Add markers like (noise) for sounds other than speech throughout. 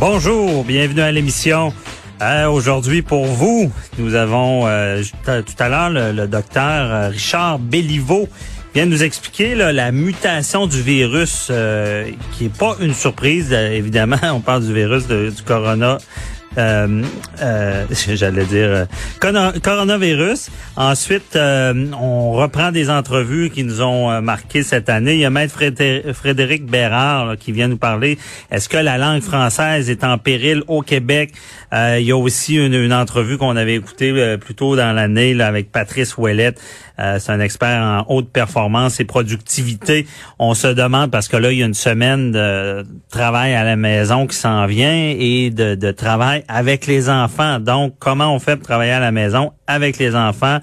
Bonjour, bienvenue à l'émission. Euh, Aujourd'hui, pour vous, nous avons euh, tout à l'heure le, docteur euh, Richard Béliveau vient nous expliquer la mutation du virus, qui est pas une surprise, évidemment. (laughs) On parle du virus de, du corona (laughs) j'allais dire euh, coronavirus. Ensuite, euh, on reprend des entrevues qui nous ont euh, marqué cette année. Il y a Maître Frédéric Bérard là, qui vient nous parler. Est-ce que la langue française est en péril au Québec? il y a aussi une, une entrevue qu'on avait écoutée plus tôt dans l'année avec Patrice Ouellette. C'est un expert en haute performance et productivité. On se demande, parce que là, il y a une semaine de travail à la maison qui s'en vient et de, de travail avec les enfants. Donc, comment on fait pour travailler à la maison? Avec les enfants?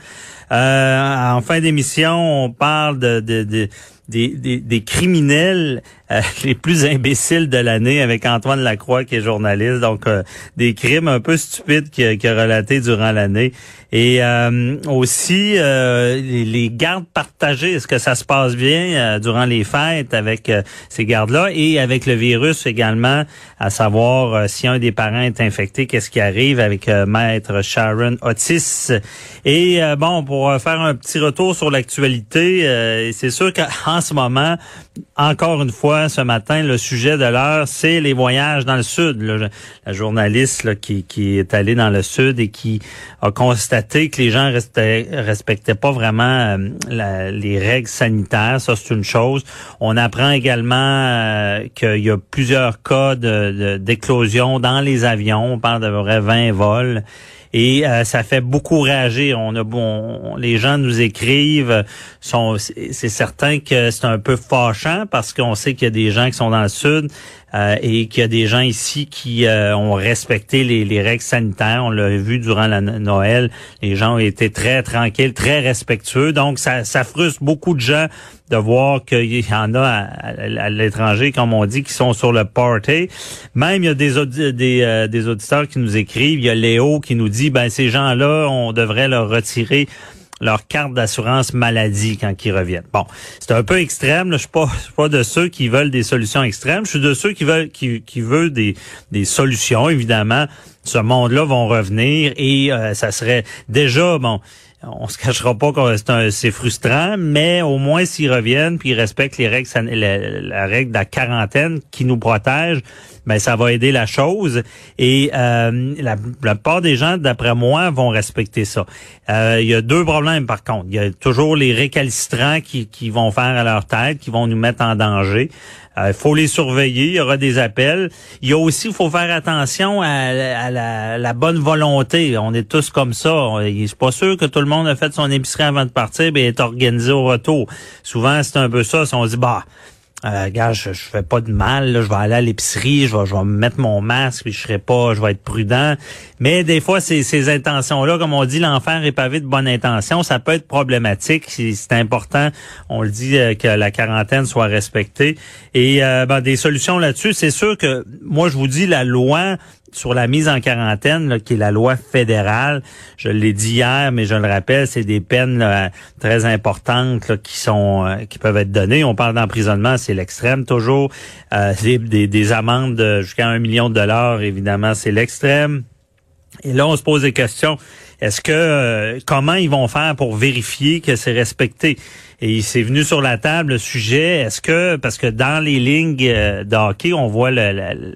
Euh, en fin d'émission, on parle de, de, de des, des, des, criminels euh, (laughs) les plus imbéciles de l'année avec Antoine Lacroix qui est journaliste. Donc, euh, des crimes un peu stupides qu'il a, a relatés durant l'année. Et euh, aussi, les, les, gardes partagées, est-ce que ça se passe bien durant les fêtes avec ces gardes-là? Et avec le virus également, à savoir si un des parents est infecté, qu'est-ce qui arrive avec maître Sharon Otis. Et bon, pour faire un petit retour sur l'actualité, c'est sûr qu'en (laughs) ce moment, encore une fois, ce matin, le sujet de l'heure, c'est les voyages dans le sud. la journaliste là, qui, qui, est allée dans le sud et qui a constaté que les gens restaient, respectaient pas vraiment euh, les règles sanitaires. Ça, c'est une chose. On apprend également euh, qu'il y a plusieurs cas d'éclosion dans les avions. On parle de vrai 20 vols et euh, ça fait beaucoup réagir. On a bon, les gens nous écrivent, sont, c'est certain que c'est un peu fâchant parce qu'on sait qu'il y a des gens qui sont dans le sud euh, et qu'il y a des gens ici qui euh, ont respecté les, les, règles sanitaires. On l'a vu durant la Noël, les gens été très tranquilles, très respectueux. Donc ça, ça frustre beaucoup de gens de voir qu'il y en a à, l'étranger, comme on dit, qui sont sur le party. Même il y a des, des, euh, des auditeurs qui nous écrivent. Il y a Léo qui nous dit, ben ces gens-là, on devrait leur retirer leur carte d'assurance maladie quand ils reviennent. Bon, c'est un peu extrême. Là. Je suis pas, suis pas de ceux qui veulent des solutions extrêmes. Je suis de ceux qui veulent, qui, qui veulent des, des solutions. Évidemment, ce monde-là vont revenir et euh, ça serait déjà bon on se cachera pas que c'est frustrant, mais au moins s'ils reviennent puis ils respectent les règles, la, règle de la quarantaine qui nous protège, ben ça va aider la chose. Et euh, la, la plupart des gens, d'après moi, vont respecter ça. Euh, il y a deux problèmes par contre. Il y a toujours les récalcitrants qui, qui vont faire à leur tête, qui vont nous mettre en danger. Il euh, faut les surveiller, il y aura des appels. Il y a aussi, il faut faire attention à, la, bonne volonté. On est tous comme ça. Je suis pas sûr que tout le monde a fait son épicerie avant de partir et est organisé au retour. Souvent, c'est un peu ça. Si on dit, bah, euh, gars, je, je fais pas de mal, je vais aller à l'épicerie, je vais, je vais mettre mon masque, puis je serai pas, je vais être prudent. Mais des fois, ces, ces intentions-là, comme on dit, l'enfer est pavé de bonnes intentions, ça peut être problématique. C'est important, on le dit, euh, que la quarantaine soit respectée. Et euh, ben, des solutions là-dessus, c'est sûr que moi, je vous dis, la loi sur la mise en quarantaine, qui est la loi fédérale. Je l'ai dit hier, mais je le rappelle, c'est des peines très importantes qui sont euh, qui peuvent être données. On parle d'emprisonnement, c'est l'extrême toujours. Euh, des, des, amendes jusqu'à un million de dollars, évidemment, c'est l'extrême. Et là, on se pose des questions. Est-ce que euh, comment ils vont faire pour vérifier que c'est respecté? Et c'est venu sur la table le sujet. Est-ce que parce que dans les lignes euh, de hockey, on voit le,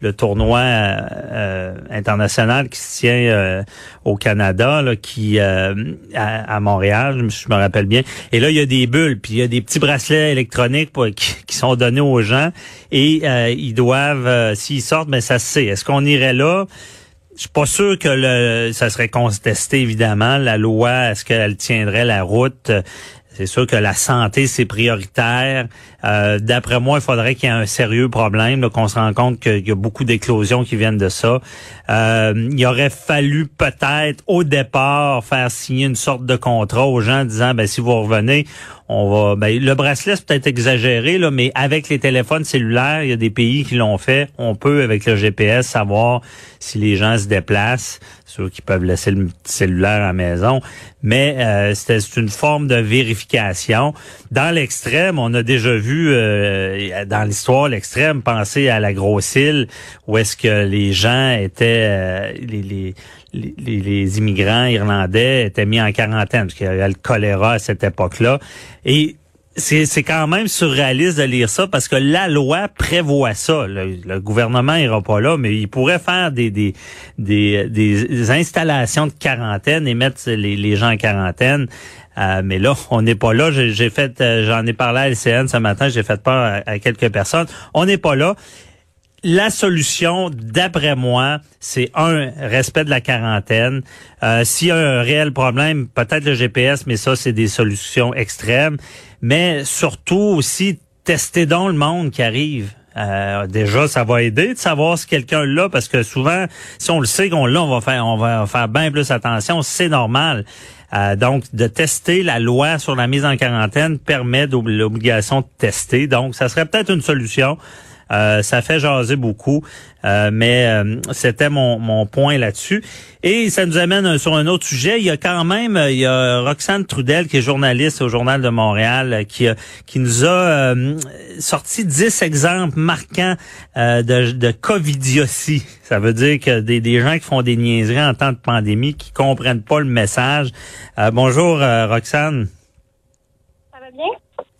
le, tournoi euh, international qui se tient au Canada, là, qui à, à, Montréal, je me rappelle bien. Et là, il y a des bulles, puis il y a des petits bracelets électroniques qui, sont donnés aux gens et ils doivent, s'ils sortent, mais ben, ça se sait. Est-ce qu'on irait là? Je suis pas sûr que le, ça serait contesté, évidemment. La loi, est-ce qu'elle tiendrait la route? C'est sûr que la santé, c'est prioritaire. Euh, d'après moi, il faudrait qu'il y ait un sérieux problème, qu'on se rend compte qu'il y a beaucoup d'éclosions qui viennent de ça. Euh, il aurait fallu peut-être au départ faire signer une sorte de contrat aux gens disant ben si vous revenez, on va ben, le bracelet c'est peut-être exagéré là, mais avec les téléphones cellulaires, il y a des pays qui l'ont fait. On peut avec le GPS savoir si les gens se déplacent, ceux qui peuvent laisser le cellulaire à la maison, mais euh, c'est une forme de vérification. Dans l'extrême, on a déjà vu euh, dans l'histoire l'extrême penser à la grosse île où est-ce que les gens étaient euh, les, les les, les, immigrants irlandais étaient mis en quarantaine parce qu'il y avait le choléra à cette époque-là. Et c'est quand même surréaliste de lire ça parce que la loi prévoit ça. Le, gouvernement ira pas là, mais il pourrait faire des, des, des, des installations de quarantaine et mettre les, les gens en quarantaine. Euh, mais là, on n'est pas là. J'ai fait, euh, j'en ai parlé à LCN ce matin. J'ai fait peur à quelques personnes. On n'est pas là la solution, d'après moi, c'est un respect de la quarantaine. Euh, S'il y a un réel problème, peut-être le GPS, mais ça, c'est des solutions extrêmes. Mais surtout aussi, tester dans le monde qui arrive. Euh, déjà, ça va aider de savoir si quelqu'un l'a, parce que souvent, si on le sait qu'on l'a, on va faire, on va faire bien plus attention. C'est normal. Euh, donc, de tester la loi sur la mise en quarantaine permet l'obligation de tester. Donc, ça serait peut-être une solution. Euh, ça fait jaser beaucoup, euh, mais euh, c'était mon, mon point là-dessus. Et ça nous amène sur un autre sujet. Il y a quand même, il y a Roxane Trudel qui est journaliste au Journal de Montréal, qui, qui nous a sorti dix exemples marquants de, de covidiotie. Ça veut dire que des, des gens qui font des niaiseries en temps de pandémie, qui comprennent pas le message. bonjour Roxane.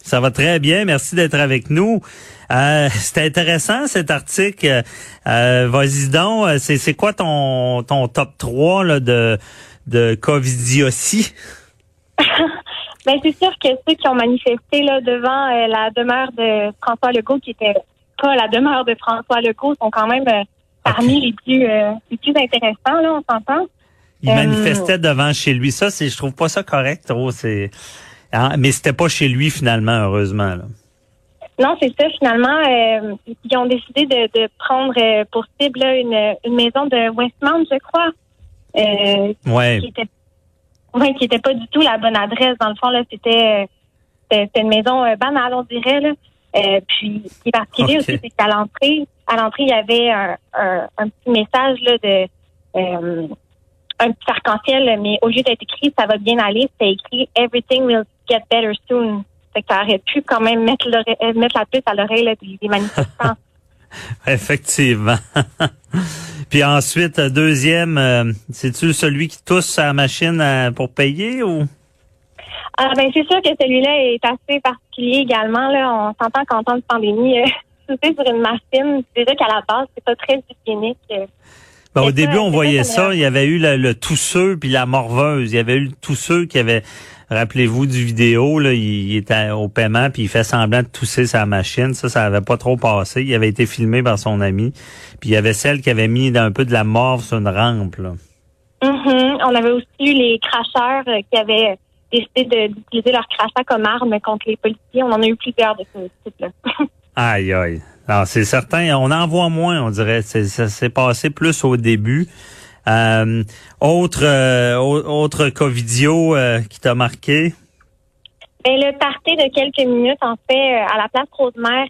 Ça va très bien. Merci d'être avec nous. Euh, C'était intéressant cet article. Euh, Vas-y donc, c'est quoi ton, ton top 3 là, de, de Covidiotie? (laughs) ben, c'est sûr que ceux qui ont manifesté là, devant euh, la demeure de François Legault, qui était pas la demeure de François Legault, sont quand même euh, parmi les plus euh, les plus intéressants, là, on s'entend. Il manifestait devant chez lui. Ça, c'est, je trouve pas ça correct, trop. C'est, hein, mais c'était pas chez lui finalement, heureusement. Là. Non, c'est ça. Finalement, euh, ils ont décidé de, prendre euh, pour cible une, une, maison de Westmount, je crois. Euh, ouais. Qui était, ouais, qui était pas du tout la bonne adresse. Dans le fond, là, c'était c'était une maison banale, on dirait. Là. puis, ce qui est particulier aussi, c'est qu'à l'entrée, à l'entrée, il y avait un, un, petit message là, de un petit arc-en-ciel, mais au lieu d'être écrit "Ça va bien aller", c'était écrit "Everything will get better soon". Fait que ça aurait pu quand même mettre, euh, mettre la puce à l'oreille des, manifestants. (laughs) Effectivement. (laughs) Puis ensuite, euh, deuxième, euh, c'est-tu celui qui tousse sa machine pour payer ou? Ah ben c'est sûr que celui-là est assez particulier également. Là. On s'entend qu'en temps de pandémie, (laughs) tousser sur une machine, déjà qu'à la base, c'est pas très hygiénique. Ben, au début, on voyait ça. Il y avait eu le, le tousseux puis la morveuse. Il y avait eu le tousseux qui avait Rappelez-vous du vidéo, là, il, était au paiement puis il fait semblant de tousser sa machine. Ça, ça avait pas trop passé. Il avait été filmé par son ami. Puis il y avait celle qui avait mis un peu de la morve sur une rampe. Là. Mm-hmm. On avait aussi eu les cracheurs euh, qui avaient décidé d'utiliser leur crachat comme arme contre les policiers. On en a eu plusieurs de ce type-là. (laughs) aïe, aïe. Alors, c'est certain, on en voit moins, on dirait. Ça s'est passé plus au début. Euh, autre euh, autre Covidio euh, qui t'a marqué? Ben, le party de quelques minutes, en fait, à la place Rosemère,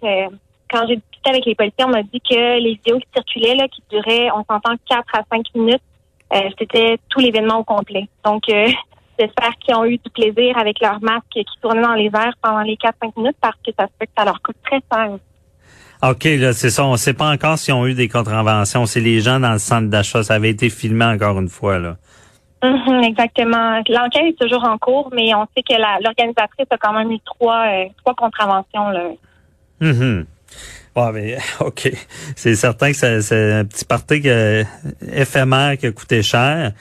quand j'ai discuté avec les policiers, on m'a dit que les vidéos qui circulaient, là, qui duraient, on s'entend, 4 à 5 minutes, c'était tout l'événement au complet. Donc, (laughs) j'espère qu'ils ont eu du plaisir avec leur masque qui tournait dans les airs pendant les 4-5 minutes parce que ça se fait que ça leur coûte très cher. OK, là, c'est ça. On ne sait pas encore s'ils ont eu des contraventions. C'est les gens dans le centre d'achat. Ça avait été filmé encore une fois, là. Mhm, exactement. L'enquête est toujours en cours, mais on sait que l'organisatrice a quand même eu trois, euh, trois contraventions. Là. Mm mais, (laughs) OK. C'est certain que c'est un petit parti que, éphémère qui a coûté cher.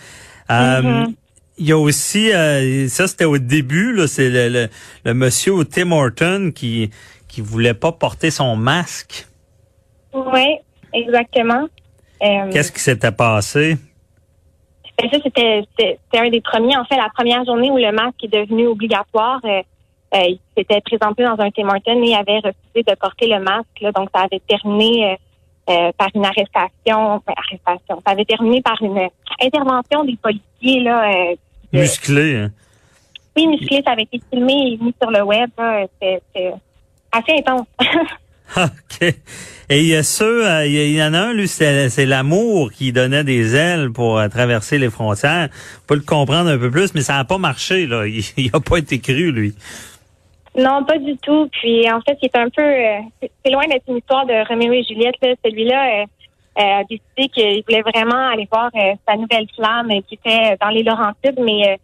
Euh, mm-hmm. Il y a aussi, euh, ça c'était au début, là, c'est le, le, monsieur au Tim Horton qui qui voulait pas porter son masque. Oui, exactement. Euh, Qu'est-ce qui s'était passé? Ben, ça, c'était un des premiers. En fait, la première journée où le masque est devenu obligatoire, euh, euh, il s'était présenté dans un Tim Hortons et avait refusé de porter le masque. donc, ça avait terminé par une arrestation. arrestation. Ça avait terminé par une intervention des policiers. Là, musclé, hein? Oui, musclé. Ça avait été filmé et mis sur le web. C'était assez intense. (laughs) OK. Et il y a ceux, euh, il y en a un, lui, c'est l'amour qui donnait des ailes pour euh, traverser les frontières. On peut le comprendre un peu plus, mais ça n'a pas marché, là. (laughs) Il n'a pas été cru, lui. Non, pas du tout. Puis, en fait, c'est un peu, euh, c'est loin d'être une histoire de Roméo et Juliette. Celui-là a décidé qu'il voulait vraiment aller voir sa nouvelle flamme qui était dans les Laurentides, mais,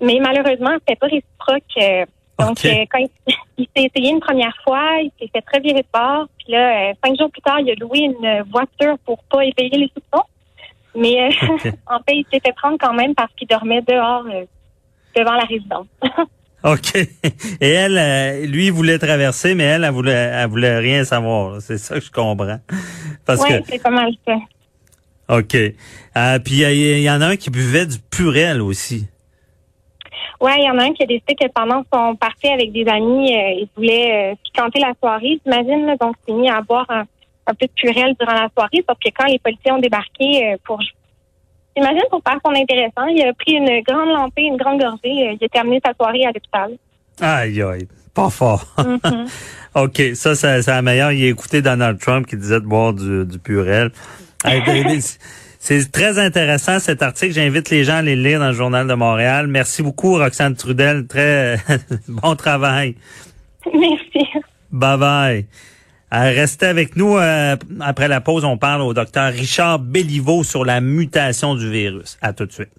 mais malheureusement, c'était pas réciproque. Donc, quand il, s'est essayé une première fois, il s'est fait très virer de bord. Puis là, euh, cinq jours plus tard, il a loué une voiture pour pas éveiller les soupçons. Mais euh, (laughs) en fait, il s'est fait prendre quand même parce qu'il dormait dehors euh, devant la résidence. (laughs) OK. Et elle, lui, il voulait traverser, mais elle, elle voulait, elle voulait rien savoir. C'est ça que je comprends. Parce ouais, c'est pas mal ça. OK. puis il y, en a un qui buvait du purel aussi. Ouais, il y en a un qui a décidé que pendant son parti avec des amis, euh, il voulait euh, piquanter la soirée, j'imagine. Donc, il s'est mis à boire un, peu de purel durant la soirée. Sauf que quand les policiers ont débarqué euh, pour J'imagine pour faire son intéressant, il a pris une grande lampée, une grande gorgée. il a terminé sa soirée à l'hôpital. Aïe, aïe. Pas fort. Mm-hmm. (laughs) OK, ça, c'est la meilleure. Il a écouté Donald Trump qui disait de boire du, du purel. (laughs) C'est très intéressant cet article. J'invite les gens à aller le lire dans le Journal de Montréal. Merci beaucoup, Roxane Trudel. Très (laughs) bon travail. Merci. Bye bye. Euh, restez avec nous. Euh, après la pause, on parle au docteur Richard Belliveau sur la mutation du virus. À tout de suite.